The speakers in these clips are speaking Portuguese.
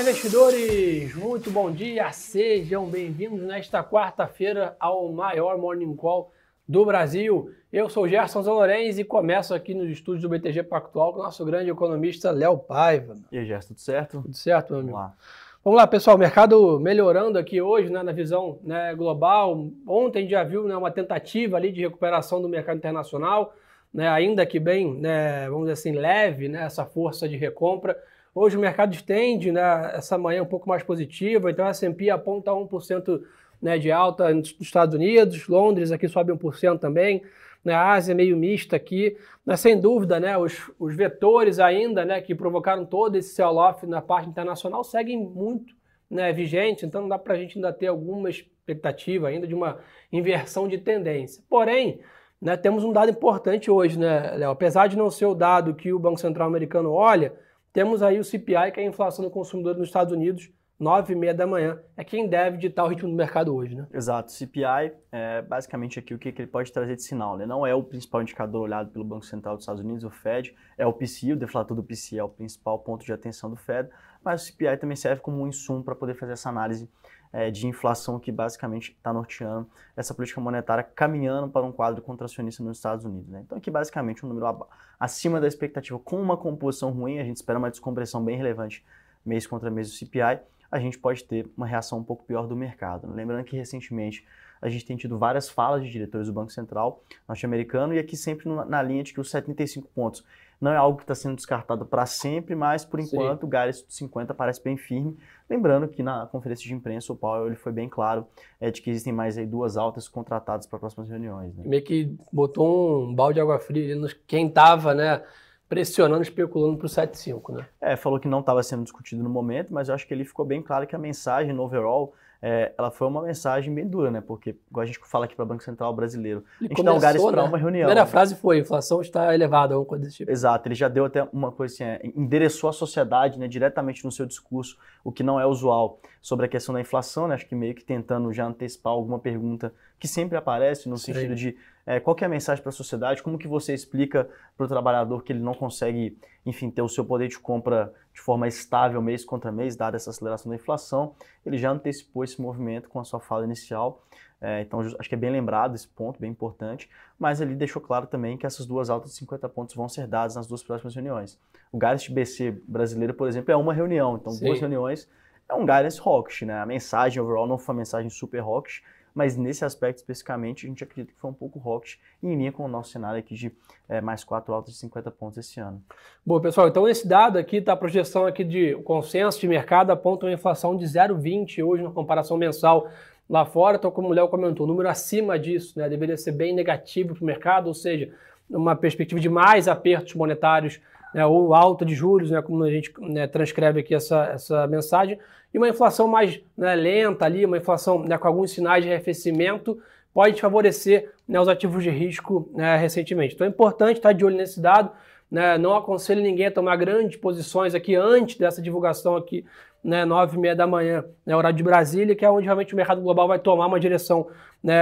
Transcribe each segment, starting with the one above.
Olá, investidores! Muito bom dia! Sejam bem-vindos nesta quarta-feira ao maior Morning Call do Brasil. Eu sou Gerson Zanorenz e começo aqui nos estúdios do BTG Pactual com o nosso grande economista Léo Paiva. E aí, Gerson, tudo certo? Tudo certo, meu amigo? Vamos lá. Vamos lá, pessoal. Mercado melhorando aqui hoje, né, na visão né, global. Ontem já viu né, uma tentativa ali de recuperação do mercado internacional, né, ainda que bem, né, vamos dizer assim, leve, né, essa força de recompra. Hoje o mercado estende, né, essa manhã um pouco mais positiva, então a S&P aponta 1% né, de alta nos Estados Unidos, Londres aqui sobe 1% também, né, a Ásia meio mista aqui, né, sem dúvida, né, os, os vetores ainda, né, que provocaram todo esse sell-off na parte internacional seguem muito né, vigentes, então não dá para a gente ainda ter alguma expectativa ainda de uma inversão de tendência. Porém, né, temos um dado importante hoje, né, Léo? Apesar de não ser o dado que o Banco Central americano olha, temos aí o CPI, que é a inflação do consumidor nos Estados Unidos, 9 e meia da manhã. É quem deve ditar o ritmo do mercado hoje, né? Exato. CPI é basicamente aqui o que ele pode trazer de sinal. Né? Não é o principal indicador olhado pelo Banco Central dos Estados Unidos, o Fed. É o PCI, o deflator do PCI é o principal ponto de atenção do Fed. Mas o CPI também serve como um insumo para poder fazer essa análise é, de inflação que basicamente está norteando essa política monetária caminhando para um quadro contracionista nos Estados Unidos. Né? Então aqui basicamente um número acima da expectativa com uma composição ruim, a gente espera uma descompressão bem relevante mês contra mês do CPI, a gente pode ter uma reação um pouco pior do mercado. Né? Lembrando que recentemente a gente tem tido várias falas de diretores do Banco Central norte-americano e aqui sempre na linha de que os 75 pontos não é algo que está sendo descartado para sempre, mas por enquanto Sim. o Gales 50 parece bem firme. Lembrando que na conferência de imprensa o Powell ele foi bem claro é, de que existem mais aí duas altas contratadas para próximas reuniões. Né? Meio que botou um balde de água fria nos quem estava, né? Pressionando, especulando para o 7,5, né? É, falou que não estava sendo discutido no momento, mas eu acho que ele ficou bem claro que a mensagem no overall é, ela foi uma mensagem bem dura, né? Porque, igual a gente fala aqui para o Banco Central brasileiro, ele a gente começou, dá lugares para né? uma reunião. A primeira né? frase foi: inflação está elevada, alguma coisa desse tipo. Exato, ele já deu até uma coisa assim, é, endereçou a sociedade né, diretamente no seu discurso, o que não é usual, sobre a questão da inflação, né? Acho que meio que tentando já antecipar alguma pergunta que sempre aparece, no Sim. sentido de é, qual é a mensagem para a sociedade, como que você explica para o trabalhador que ele não consegue, enfim, ter o seu poder de compra de forma estável mês contra mês, dada essa aceleração da inflação. Ele já antecipou esse movimento com a sua fala inicial, é, então acho que é bem lembrado esse ponto, bem importante, mas ele deixou claro também que essas duas altas de 50 pontos vão ser dadas nas duas próximas reuniões. O Gareth BC brasileiro, por exemplo, é uma reunião, então Sim. duas reuniões é um guidance hawkish, né? A mensagem overall não foi uma mensagem super hawkish, mas nesse aspecto especificamente a gente acredita que foi um pouco hawkish em linha com o nosso cenário aqui de é, mais quatro altas de 50 pontos esse ano. Bom, pessoal, então esse dado aqui está a projeção aqui de consenso de mercado aponta uma inflação de 0,20 hoje na comparação mensal lá fora. Então, como o Léo comentou, o número acima disso né, deveria ser bem negativo para o mercado, ou seja, uma perspectiva de mais apertos monetários né, ou alta de juros, né, como a gente né, transcreve aqui essa, essa mensagem, e uma inflação mais né, lenta ali, uma inflação né, com alguns sinais de arrefecimento, pode favorecer né, os ativos de risco né, recentemente. Então é importante estar de olho nesse dado. Né, não aconselho ninguém a tomar grandes posições aqui antes dessa divulgação aqui, né, 9 e meia da manhã, né, horário de Brasília, que é onde realmente o mercado global vai tomar uma direção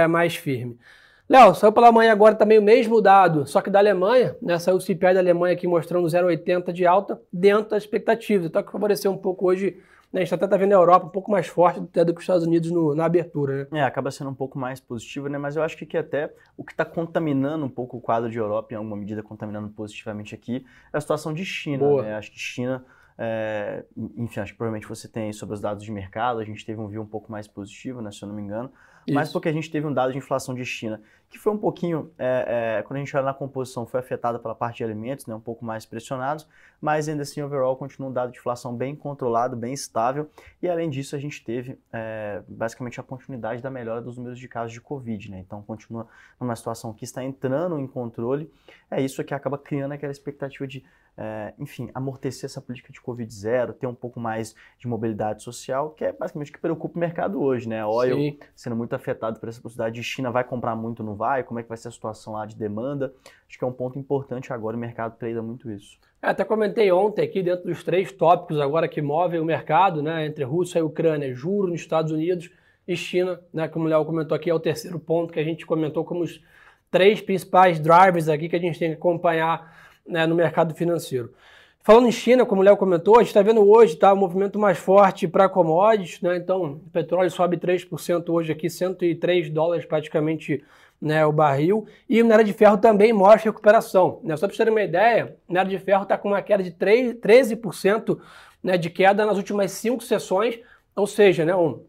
mais firme. Léo, saiu pela manhã agora também o mesmo dado, só que da Alemanha, né? Saiu o CPI da Alemanha aqui mostrando 0,80 de alta dentro das expectativas. Então, que favoreceu um pouco hoje né, a gente até está vendo a Europa um pouco mais forte até do que os Estados Unidos no, na abertura, né? É, acaba sendo um pouco mais positivo, né? Mas eu acho que, que até o que está contaminando um pouco o quadro de Europa, em alguma medida contaminando positivamente aqui, é a situação de China. Boa. Né? Acho que China, é, enfim, acho que provavelmente você tem sobre os dados de mercado, a gente teve um view um pouco mais positivo, né, se eu não me engano. Isso. mas porque a gente teve um dado de inflação de China, que foi um pouquinho, é, é, quando a gente olha na composição, foi afetada pela parte de alimentos, né, um pouco mais pressionados, mas ainda assim, overall, continua um dado de inflação bem controlado, bem estável, e além disso, a gente teve é, basicamente a continuidade da melhora dos números de casos de Covid, né, então continua numa situação que está entrando em controle, é isso que acaba criando aquela expectativa de é, enfim, amortecer essa política de Covid zero, ter um pouco mais de mobilidade social, que é basicamente o que preocupa o mercado hoje, né? Oil Sim. sendo muito afetado por essa possibilidade de China vai comprar muito, não vai? Como é que vai ser a situação lá de demanda? Acho que é um ponto importante agora, o mercado treina muito isso. É, até comentei ontem aqui, dentro dos três tópicos agora que movem o mercado, né? Entre Rússia e Ucrânia, juros nos Estados Unidos e China, né? Como o Léo comentou aqui, é o terceiro ponto que a gente comentou como os três principais drivers aqui que a gente tem que acompanhar né, no mercado financeiro. Falando em China, como o Léo comentou, a gente está vendo hoje tá, um movimento mais forte para commodities, né? Então, o petróleo sobe 3% hoje aqui, 103 dólares praticamente né, o barril. E o minério de ferro também mostra recuperação. Né? Só para vocês terem uma ideia, minério de ferro está com uma queda de 3, 13% né, de queda nas últimas cinco sessões, ou seja, né, um,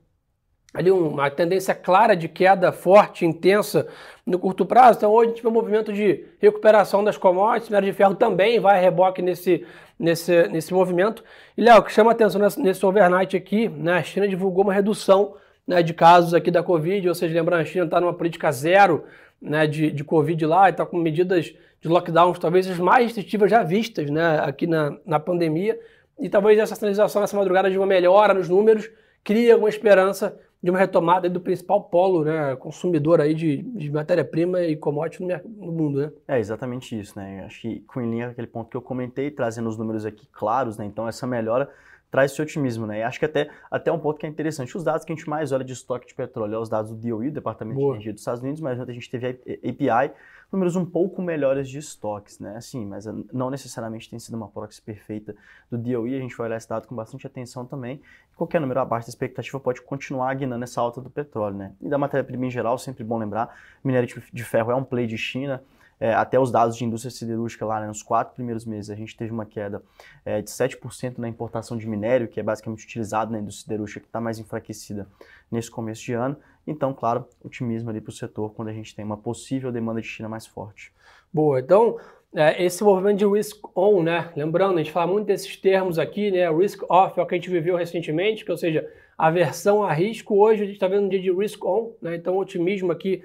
ali uma tendência clara de queda forte, intensa no curto prazo. Então hoje a gente vê um movimento de recuperação das commodities, minério de ferro também vai a reboque nesse, nesse, nesse movimento. E Léo, o que chama atenção nesse, nesse overnight aqui, né, a China divulgou uma redução né, de casos aqui da Covid, ou seja, lembrando, a China está numa política zero né, de, de Covid lá e está com medidas de lockdowns talvez as mais restritivas já vistas né, aqui na, na pandemia. E talvez essa sinalização nessa madrugada de uma melhora nos números cria uma esperança de uma retomada do principal polo né, consumidor aí de, de matéria-prima e commodity no, no, mundo. Né? É exatamente isso. Né? Acho que com linha aquele ponto que eu comentei, trazendo os números aqui claros, né? então essa melhora traz esse otimismo, né? E acho que até, até um ponto que é interessante, os dados que a gente mais olha de estoque de petróleo, é os dados do DOE, Departamento Boa. de Energia dos Estados Unidos, mas ontem a gente teve a API, números um pouco melhores de estoques, né? Assim, mas não necessariamente tem sido uma proxy perfeita do DOE, a gente vai olhar esse dado com bastante atenção também. Qualquer número abaixo da expectativa pode continuar guinando essa alta do petróleo, né? E da matéria-prima em geral, sempre bom lembrar, minério de ferro é um play de China, é, até os dados de indústria siderúrgica lá, né, nos quatro primeiros meses, a gente teve uma queda é, de 7% na importação de minério, que é basicamente utilizado na indústria siderúrgica, que está mais enfraquecida nesse começo de ano. Então, claro, otimismo ali para o setor quando a gente tem uma possível demanda de China mais forte. Boa, então é, esse movimento de risk on, né? Lembrando, a gente fala muito desses termos aqui, né? Risk off é o que a gente viveu recentemente, que ou seja, aversão a risco. Hoje a gente está vendo um dia de risk on, né? Então, otimismo aqui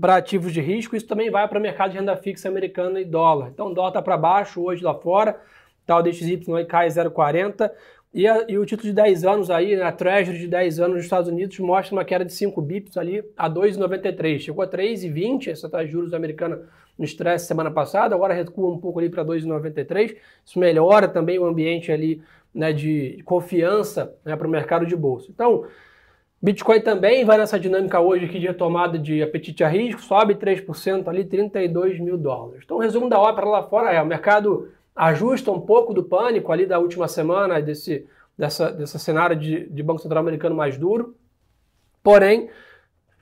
para ativos de risco, isso também vai para o mercado de renda fixa americana e dólar. Então dólar está para baixo hoje lá fora, tá, o DXY cai 0,40 e, a, e, o título de 10 anos aí, né, a Treasury de 10 anos nos Estados Unidos mostra uma queda de 5 bips ali a 2,93. Chegou a 3,20 essa taxa de juros americana no estresse semana passada, agora recua um pouco ali para 2,93. Isso melhora também o ambiente ali né, de confiança né, para o mercado de bolsa. Então, Bitcoin também vai nessa dinâmica hoje aqui de retomada de apetite a risco, sobe 3% ali, 32 mil dólares. Então resumo da ópera lá fora é, o mercado ajusta um pouco do pânico ali da última semana, desse, dessa, desse cenário de, de Banco Central americano mais duro, porém,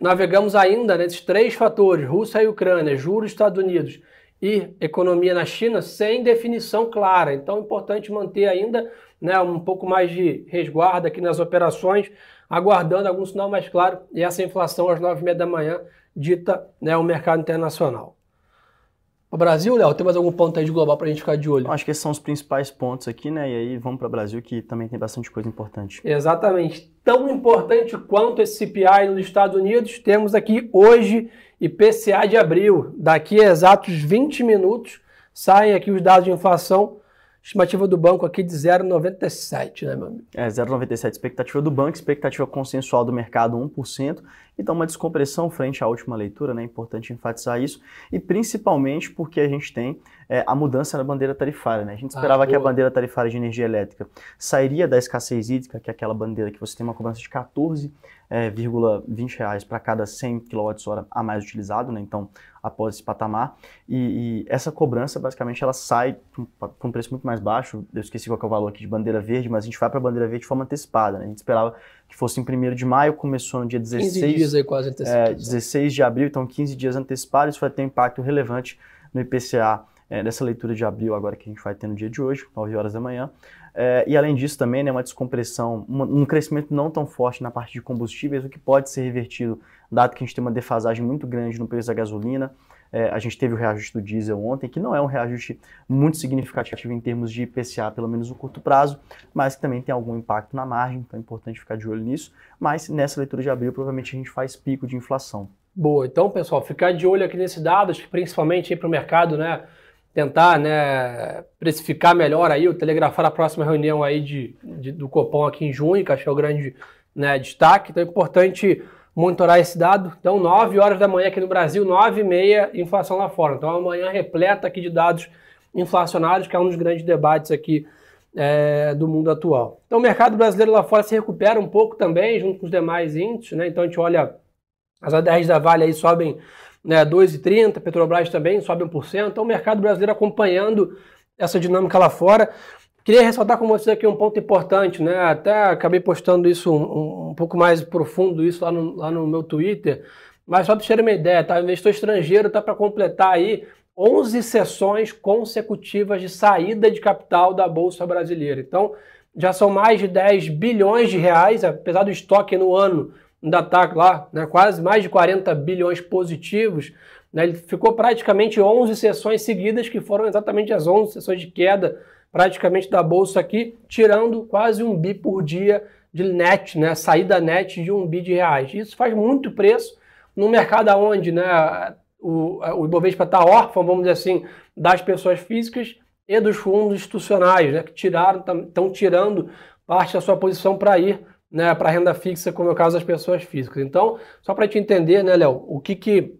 navegamos ainda nesses três fatores, Rússia e Ucrânia, juros Estados Unidos e economia na China, sem definição clara. Então é importante manter ainda né, um pouco mais de resguardo aqui nas operações, aguardando algum sinal mais claro e essa inflação às 9h30 da manhã dita né, o mercado internacional. O Brasil, Léo, tem mais algum ponto aí de global para a gente ficar de olho? Acho que esses são os principais pontos aqui, né? E aí vamos para o Brasil, que também tem bastante coisa importante. Exatamente. Tão importante quanto esse CPI nos Estados Unidos, temos aqui hoje IPCA de abril. Daqui a exatos 20 minutos saem aqui os dados de inflação Estimativa do banco aqui de 0,97, né, meu amigo? É, 0,97 expectativa do banco, expectativa consensual do mercado 1%. Então, uma descompressão frente à última leitura, né? É importante enfatizar isso. E principalmente porque a gente tem é, a mudança na bandeira tarifária, né? A gente ah, esperava ah, que a bandeira tarifária de energia elétrica sairia da escassez hídrica, que é aquela bandeira que você tem uma cobrança de 14,20 é, reais para cada 100 kWh a mais utilizado, né? Então, após esse patamar. E, e essa cobrança, basicamente, ela sai com um preço muito mais baixo. Eu esqueci qual é o valor aqui de bandeira verde, mas a gente vai para a bandeira verde de forma antecipada. Né? A gente esperava que fosse em 1 de maio, começou no dia 16, 15 dias aí quase antecipados. É, 16 de abril, então 15 dias antecipados. Isso vai ter um impacto relevante no IPCA é, dessa leitura de abril agora que a gente vai ter no dia de hoje, 9 horas da manhã. É, e além disso também, né, uma descompressão, um crescimento não tão forte na parte de combustíveis, o que pode ser revertido, dado que a gente tem uma defasagem muito grande no preço da gasolina. É, a gente teve o reajuste do diesel ontem, que não é um reajuste muito significativo em termos de IPCA, pelo menos no curto prazo, mas que também tem algum impacto na margem, então é importante ficar de olho nisso. Mas nessa leitura de abril, provavelmente a gente faz pico de inflação. Boa, então pessoal, ficar de olho aqui nesses dados, principalmente para o mercado, né? tentar né, precificar melhor aí, o telegrafar a próxima reunião aí de, de, do Copom aqui em junho, que acho que é o grande né, destaque. Então é importante monitorar esse dado. Então, 9 horas da manhã aqui no Brasil, 9 e meia, inflação lá fora. Então, amanhã repleta aqui de dados inflacionários, que é um dos grandes debates aqui é, do mundo atual. Então, o mercado brasileiro lá fora se recupera um pouco também, junto com os demais índices. Né? Então, a gente olha, as ADRs da Vale aí sobem né, 2,30%, Petrobras também sobe 1%. Então o mercado brasileiro acompanhando essa dinâmica lá fora. Queria ressaltar com você aqui um ponto importante, né? Até acabei postando isso um, um pouco mais profundo isso lá no, lá no meu Twitter, mas só para ter uma ideia, tá? O investidor estrangeiro tá para completar aí 11 sessões consecutivas de saída de capital da Bolsa Brasileira. Então, já são mais de 10 bilhões de reais, apesar do estoque no ano ainda está lá, né, quase mais de 40 bilhões positivos. Né, ele ficou praticamente 11 sessões seguidas, que foram exatamente as 11 sessões de queda praticamente da bolsa aqui, tirando quase um bi por dia de net, né, saída net de um bi de reais. Isso faz muito preço no mercado onde né, o, o Ibovespa está órfão, vamos dizer assim, das pessoas físicas e dos fundos institucionais, né, que tiraram, estão tirando parte da sua posição para ir né, para renda fixa, como é o caso das pessoas físicas. Então, só para te entender, né, Léo, o que, que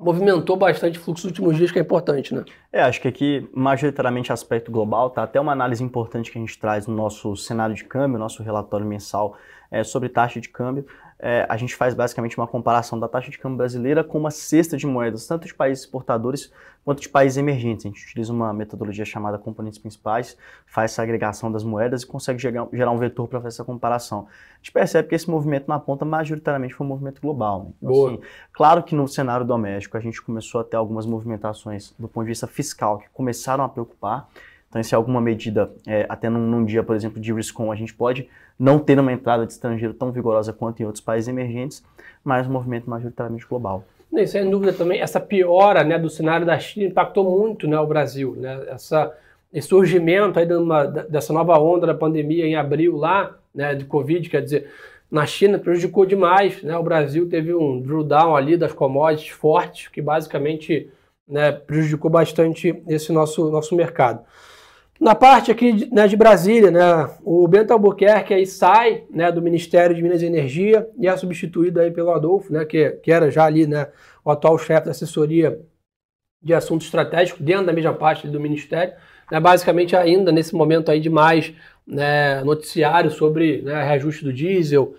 movimentou bastante o fluxo nos últimos dias, que é importante, né? É, acho que aqui, majoritariamente, aspecto global, tá? Até uma análise importante que a gente traz no nosso cenário de câmbio, nosso relatório mensal é, sobre taxa de câmbio. É, a gente faz basicamente uma comparação da taxa de câmbio brasileira com uma cesta de moedas, tanto de países exportadores quanto de países emergentes. A gente utiliza uma metodologia chamada componentes principais, faz essa agregação das moedas e consegue gerar, gerar um vetor para fazer essa comparação. A gente percebe que esse movimento na ponta majoritariamente foi um movimento global. Né? Então, assim, claro que no cenário doméstico a gente começou a ter algumas movimentações do ponto de vista fiscal que começaram a preocupar. Então, se alguma medida, é, até num, num, dia, por exemplo, de RISCOM, a gente pode não ter uma entrada de estrangeiro tão vigorosa quanto em outros países emergentes, mas um movimento majoritariamente global. E, sem dúvida também, essa piora né, do cenário da China impactou muito né, o Brasil. Né? Essa, esse surgimento aí de uma, dessa nova onda da pandemia em abril lá, né, de Covid, quer dizer, na China prejudicou demais. Né? O Brasil teve um drawdown ali das commodities fortes, que basicamente né, prejudicou bastante esse nosso, nosso mercado. Na parte aqui né, de Brasília, né, o Bento Albuquerque aí sai né, do Ministério de Minas e Energia e é substituído aí pelo Adolfo, né, que, que era já ali né, o atual chefe da assessoria de assuntos estratégicos dentro da mesma parte do Ministério. Né, basicamente ainda nesse momento aí de mais né, noticiário sobre né, reajuste do diesel,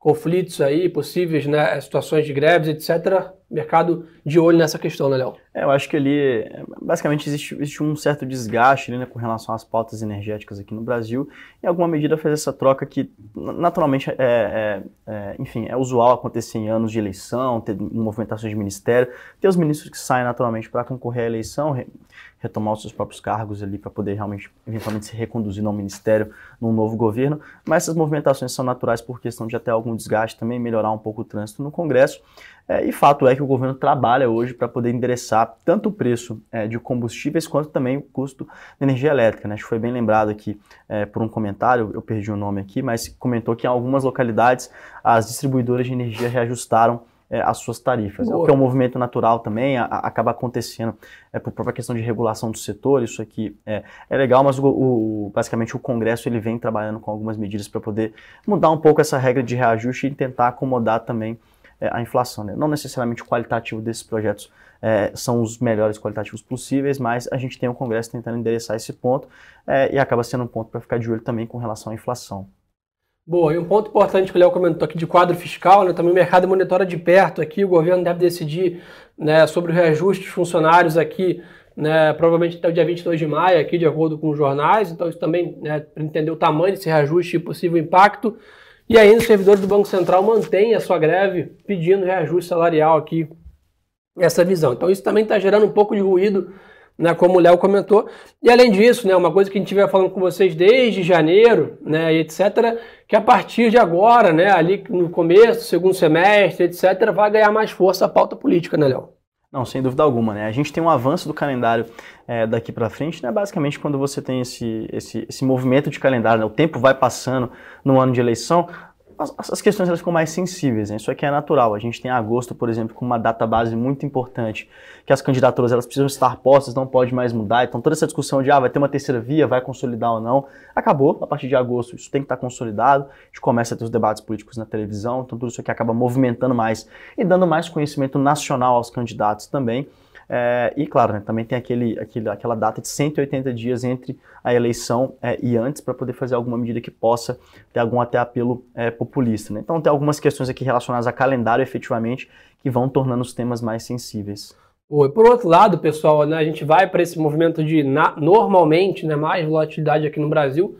conflitos aí, possíveis né, situações de greves, etc. Mercado de olho nessa questão, né, Léo? É, eu acho que ali, basicamente, existe, existe um certo desgaste ali, né, com relação às pautas energéticas aqui no Brasil. Em alguma medida fez essa troca que, naturalmente, é, é, é, enfim, é usual acontecer em anos de eleição, ter movimentações de ministério, ter os ministros que saem naturalmente para concorrer à eleição, retomar os seus próprios cargos ali para poder realmente, eventualmente, se reconduzir no ministério, num novo governo. Mas essas movimentações são naturais por questão de até algum desgaste também, melhorar um pouco o trânsito no Congresso. É, e fato é que o governo trabalha hoje para poder endereçar tanto o preço é, de combustíveis quanto também o custo da energia elétrica. Né? Acho que foi bem lembrado aqui é, por um comentário, eu perdi o nome aqui, mas comentou que em algumas localidades as distribuidoras de energia reajustaram é, as suas tarifas. Boa. O que é um movimento natural também, a, a, acaba acontecendo é, por própria questão de regulação do setor, isso aqui é, é legal, mas o, o, basicamente o Congresso ele vem trabalhando com algumas medidas para poder mudar um pouco essa regra de reajuste e tentar acomodar também é, a inflação. Né? Não necessariamente o qualitativo desses projetos é, são os melhores qualitativos possíveis, mas a gente tem o Congresso tentando endereçar esse ponto é, e acaba sendo um ponto para ficar de olho também com relação à inflação. Boa, e um ponto importante que o Léo comentou aqui de quadro fiscal, né, também o mercado monitora de perto aqui, o governo deve decidir né, sobre o reajuste dos funcionários aqui, né, provavelmente até o dia 22 de maio, aqui, de acordo com os jornais, então isso também, né, para entender o tamanho desse reajuste e possível impacto. E ainda os servidores do Banco Central mantêm a sua greve pedindo reajuste salarial aqui, essa visão. Então isso também está gerando um pouco de ruído né, como o Léo comentou. E além disso, né, uma coisa que a gente vem falando com vocês desde janeiro, né, etc., que a partir de agora, né, ali no começo, segundo semestre, etc., vai ganhar mais força a pauta política, né, Léo? Não, sem dúvida alguma, né? A gente tem um avanço do calendário é, daqui para frente, né? Basicamente, quando você tem esse, esse, esse movimento de calendário, né? o tempo vai passando no ano de eleição, as, as, questões elas ficam mais sensíveis, né? isso aqui é natural. A gente tem agosto, por exemplo, com uma data base muito importante, que as candidaturas elas precisam estar postas, não pode mais mudar. Então toda essa discussão de ah, vai ter uma terceira via, vai consolidar ou não, acabou a partir de agosto. Isso tem que estar consolidado. A gente começa a ter os debates políticos na televisão, então tudo isso aqui acaba movimentando mais e dando mais conhecimento nacional aos candidatos também. É, e claro, né, também tem aquele, aquele, aquela data de 180 dias entre a eleição é, e antes para poder fazer alguma medida que possa ter algum até apelo é, populista. Né? Então tem algumas questões aqui relacionadas a calendário efetivamente que vão tornando os temas mais sensíveis. Por outro lado, pessoal, né, a gente vai para esse movimento de na, normalmente né, mais volatilidade aqui no Brasil,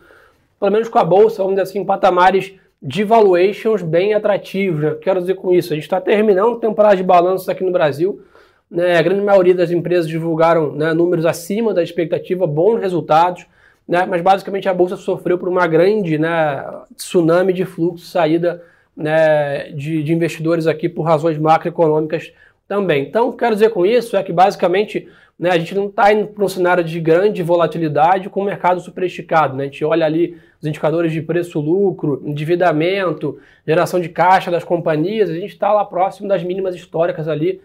pelo menos com a bolsa, vamos dizer assim, patamares de valuations bem atrativos. Né? Quero dizer com isso, a gente está terminando temporada de balanços aqui no Brasil. Né? A grande maioria das empresas divulgaram né, números acima da expectativa, bons resultados, né? mas basicamente a bolsa sofreu por uma grande né, tsunami de fluxo, saída né, de, de investidores aqui por razões macroeconômicas também. Então, quero dizer com isso é que basicamente né, a gente não está indo para um cenário de grande volatilidade com o mercado superesticado. Né? A gente olha ali os indicadores de preço-lucro, endividamento, geração de caixa das companhias, a gente está lá próximo das mínimas históricas ali,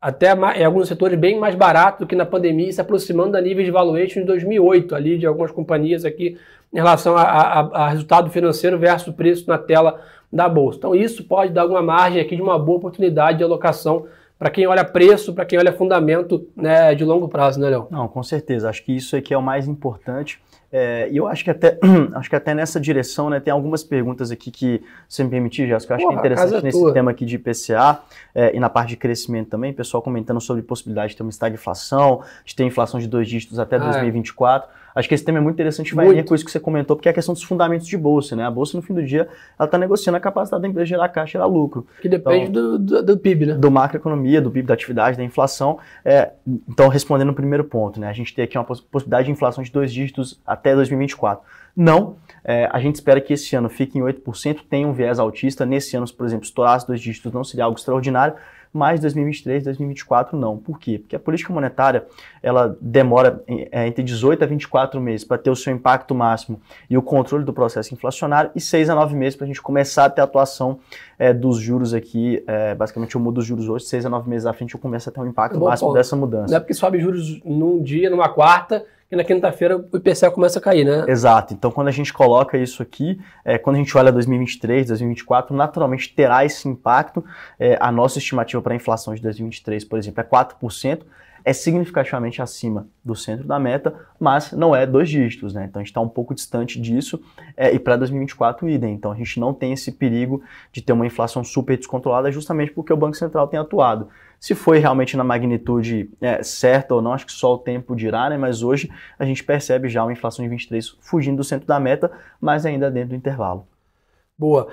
até em alguns setores bem mais barato do que na pandemia, se aproximando da níveis de valuation de 2008 ali de algumas companhias aqui em relação a, a, a resultado financeiro versus preço na tela da bolsa. Então isso pode dar alguma margem aqui de uma boa oportunidade de alocação para quem olha preço, para quem olha fundamento né, de longo prazo, né, Léo? Não, com certeza. Acho que isso aqui é o mais importante. É, e eu acho que até acho que até nessa direção, né, tem algumas perguntas aqui que, se me permitir, Jéssica, eu acho Porra, que é interessante nesse tua. tema aqui de IPCA é, e na parte de crescimento também, pessoal comentando sobre possibilidade de ter uma estagflação, de ter inflação de dois dígitos até ah, 2024. Acho que esse tema é muito interessante, vai muito. com isso que você comentou, porque é a questão dos fundamentos de bolsa, né? A bolsa, no fim do dia, ela está negociando a capacidade da empresa de gerar caixa e gerar lucro. Que depende então, do, do, do, PIB, né? Do macroeconomia, do PIB, da atividade, da inflação. É, então, respondendo o primeiro ponto, né? A gente tem aqui uma possibilidade de inflação de dois dígitos até 2024. Não, é, a gente espera que esse ano fique em 8%, tenha um viés altista. Nesse ano, por exemplo, estourasse dois dígitos não seria algo extraordinário, mas 2023, 2024 não. Por quê? Porque a política monetária ela demora é, entre 18 a 24 meses para ter o seu impacto máximo e o controle do processo inflacionário e 6 a 9 meses para a gente começar a ter a atuação é, dos juros aqui. É, basicamente, eu mudo os juros hoje, 6 a 9 meses à frente eu começo a ter um impacto máximo dessa mudança. Não é porque sobe juros num dia, numa quarta, e na quinta-feira o IPCA começa a cair, né? Exato. Então, quando a gente coloca isso aqui, é, quando a gente olha 2023, 2024, naturalmente terá esse impacto. É, a nossa estimativa para a inflação de 2023, por exemplo, é 4% é significativamente acima do centro da meta, mas não é dois dígitos, né? Então a gente está um pouco distante disso é, e para 2024 idem. Então a gente não tem esse perigo de ter uma inflação super descontrolada justamente porque o Banco Central tem atuado. Se foi realmente na magnitude é, certa ou não, acho que só o tempo dirá, né? Mas hoje a gente percebe já uma inflação de 23 fugindo do centro da meta, mas ainda dentro do intervalo. Boa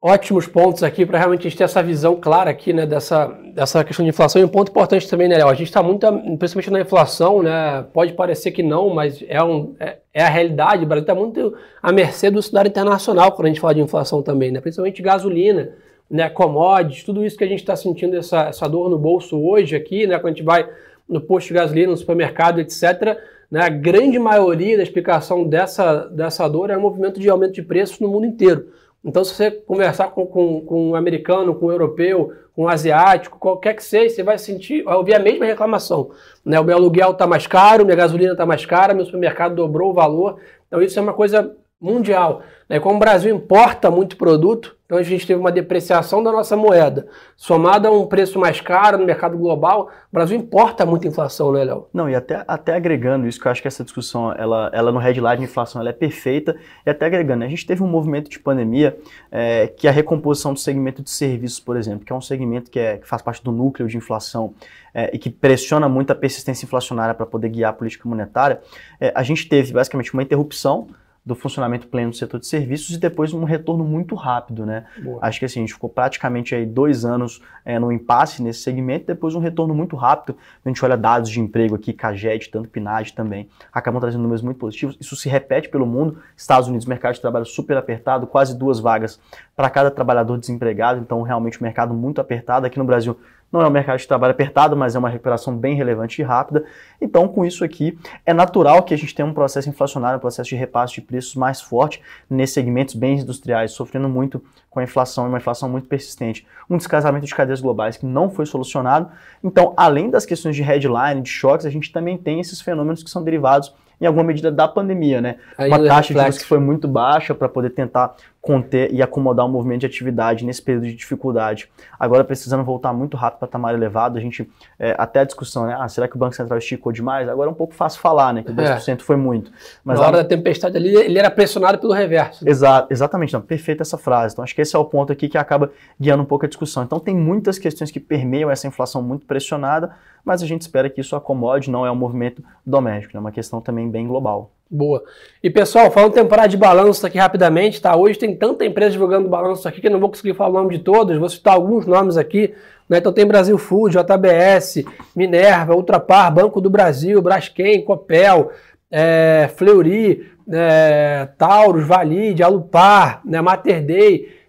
ótimos pontos aqui para realmente a gente ter essa visão clara aqui, né, dessa, dessa questão de inflação. E um ponto importante também, né, Léo? A gente está muito, principalmente na inflação, né? Pode parecer que não, mas é, um, é, é a realidade. O Brasil está muito à mercê do cenário internacional quando a gente fala de inflação também, né? Principalmente gasolina, né, commodities, tudo isso que a gente está sentindo essa, essa dor no bolso hoje aqui, né? Quando a gente vai no posto de gasolina, no supermercado, etc., né, a grande maioria da explicação dessa, dessa dor é o movimento de aumento de preços no mundo inteiro. Então, se você conversar com, com, com um americano, com um europeu, com um asiático, qualquer que seja, você vai sentir, vai ouvir a mesma reclamação. Né? O meu aluguel está mais caro, minha gasolina está mais cara, meu supermercado dobrou o valor. Então, isso é uma coisa mundial. Né? Como o Brasil importa muito produto, então a gente teve uma depreciação da nossa moeda, somada a um preço mais caro no mercado global, o Brasil importa muita inflação, né, Léo? Não, e até, até agregando isso, que eu acho que essa discussão, ela, ela no headline de inflação, ela é perfeita, e até agregando, a gente teve um movimento de pandemia é, que a recomposição do segmento de serviços, por exemplo, que é um segmento que, é, que faz parte do núcleo de inflação é, e que pressiona muito a persistência inflacionária para poder guiar a política monetária, é, a gente teve basicamente uma interrupção do funcionamento pleno do setor de serviços e depois um retorno muito rápido, né? Boa. Acho que assim, a gente ficou praticamente aí dois anos é, no impasse nesse segmento, depois um retorno muito rápido. A gente olha dados de emprego aqui, CAGED, tanto PNAD também, acabam trazendo números muito positivos. Isso se repete pelo mundo. Estados Unidos, mercado de trabalho super apertado, quase duas vagas para cada trabalhador desempregado, então realmente o um mercado muito apertado. Aqui no Brasil, não é um mercado de trabalho apertado, mas é uma recuperação bem relevante e rápida. Então, com isso aqui, é natural que a gente tenha um processo inflacionário, um processo de repasse de preços mais forte nesses segmentos bens industriais, sofrendo muito com a inflação e uma inflação muito persistente. Um descasamento de cadeias globais que não foi solucionado. Então, além das questões de headline, de choques, a gente também tem esses fenômenos que são derivados em alguma medida da pandemia, né? Ainda uma taxa de juros que foi muito baixa para poder tentar conter e acomodar o movimento de atividade nesse período de dificuldade. Agora, precisando voltar muito rápido para patamar elevado, a gente, é, até a discussão, né? Ah, será que o Banco Central esticou demais? Agora é um pouco fácil falar, né? Que 2% é. foi muito. Mas Na hora a... da tempestade ali, ele era pressionado pelo reverso. Né? Exato, exatamente. Não, perfeita essa frase. Então, acho que esse é o ponto aqui que acaba guiando um pouco a discussão. Então, tem muitas questões que permeiam essa inflação muito pressionada, mas a gente espera que isso acomode, não é um movimento doméstico, é uma questão também bem global. Boa. E pessoal, falando temporada de balanço aqui rapidamente, tá? Hoje tem tanta empresa divulgando balanço aqui que eu não vou conseguir falar o nome de todos, vou citar alguns nomes aqui. Né? Então tem Brasil Food, JBS, Minerva, Ultrapar, Banco do Brasil, Braskem, Copel, é, Fleury, é, Taurus, Valide, Alupar, né? Mater.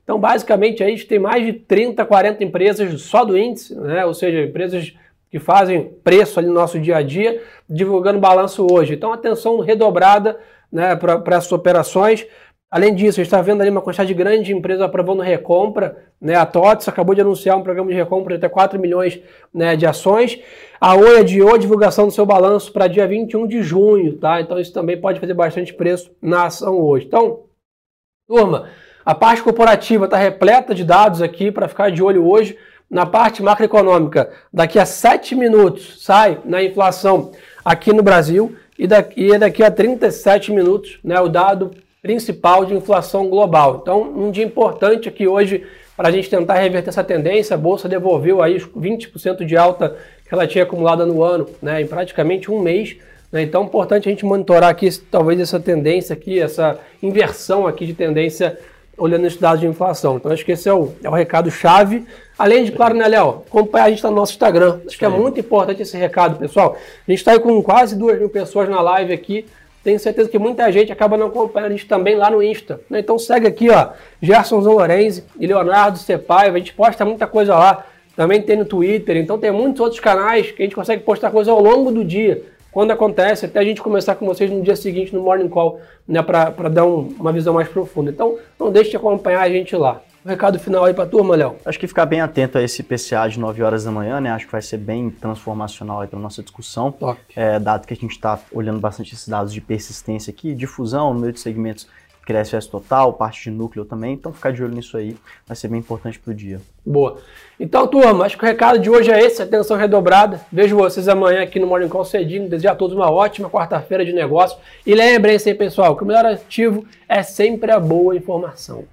Então, basicamente, a gente tem mais de 30, 40 empresas só do índice, né? ou seja, empresas que fazem preço ali no nosso dia a dia, divulgando balanço hoje. Então, atenção redobrada né, para essas operações. Além disso, a gente está vendo ali uma quantidade grande de empresas aprovando recompra. Né? A TOTS acabou de anunciar um programa de recompra de até 4 milhões né, de ações. A Oi adiou a divulgação do seu balanço para dia 21 de junho. Tá? Então, isso também pode fazer bastante preço na ação hoje. Então, turma, a parte corporativa está repleta de dados aqui para ficar de olho hoje na parte macroeconômica, daqui a 7 minutos sai na inflação aqui no Brasil e daqui, daqui a 37 minutos né, o dado principal de inflação global. Então, um dia importante aqui hoje para a gente tentar reverter essa tendência. A Bolsa devolveu aí 20% de alta que ela tinha acumulada no ano, né, em praticamente um mês. Né? Então, é importante a gente monitorar aqui talvez essa tendência aqui, essa inversão aqui de tendência olhando esses dados de inflação. Então, acho que esse é o, é o recado chave. Além de, claro, né, Léo, acompanhar a gente no nosso Instagram. Acho que é muito importante esse recado, pessoal. A gente está aí com quase duas mil pessoas na live aqui. Tenho certeza que muita gente acaba não acompanhando a gente também lá no Insta. Né? Então segue aqui, ó, Gerson Lorenzi e Leonardo Cepaiva. A gente posta muita coisa lá. Também tem no Twitter. Então tem muitos outros canais que a gente consegue postar coisa ao longo do dia quando acontece, até a gente começar com vocês no dia seguinte, no Morning Call, né, para dar um, uma visão mais profunda. Então, não deixe de acompanhar a gente lá. Um recado final aí para a turma, Léo. Acho que ficar bem atento a esse PCA de 9 horas da manhã, né? Acho que vai ser bem transformacional aí para nossa discussão. É, dado que a gente está olhando bastante esses dados de persistência aqui, difusão, número de segmentos cresce S total, parte de núcleo também, então ficar de olho nisso aí vai ser bem importante para o dia. Boa. Então, turma, acho que o recado de hoje é esse, atenção redobrada. Vejo vocês amanhã aqui no Morning Call cedinho. Desejo a todos uma ótima quarta-feira de negócio. E lembrem-se, pessoal, que o melhor ativo é sempre a boa informação.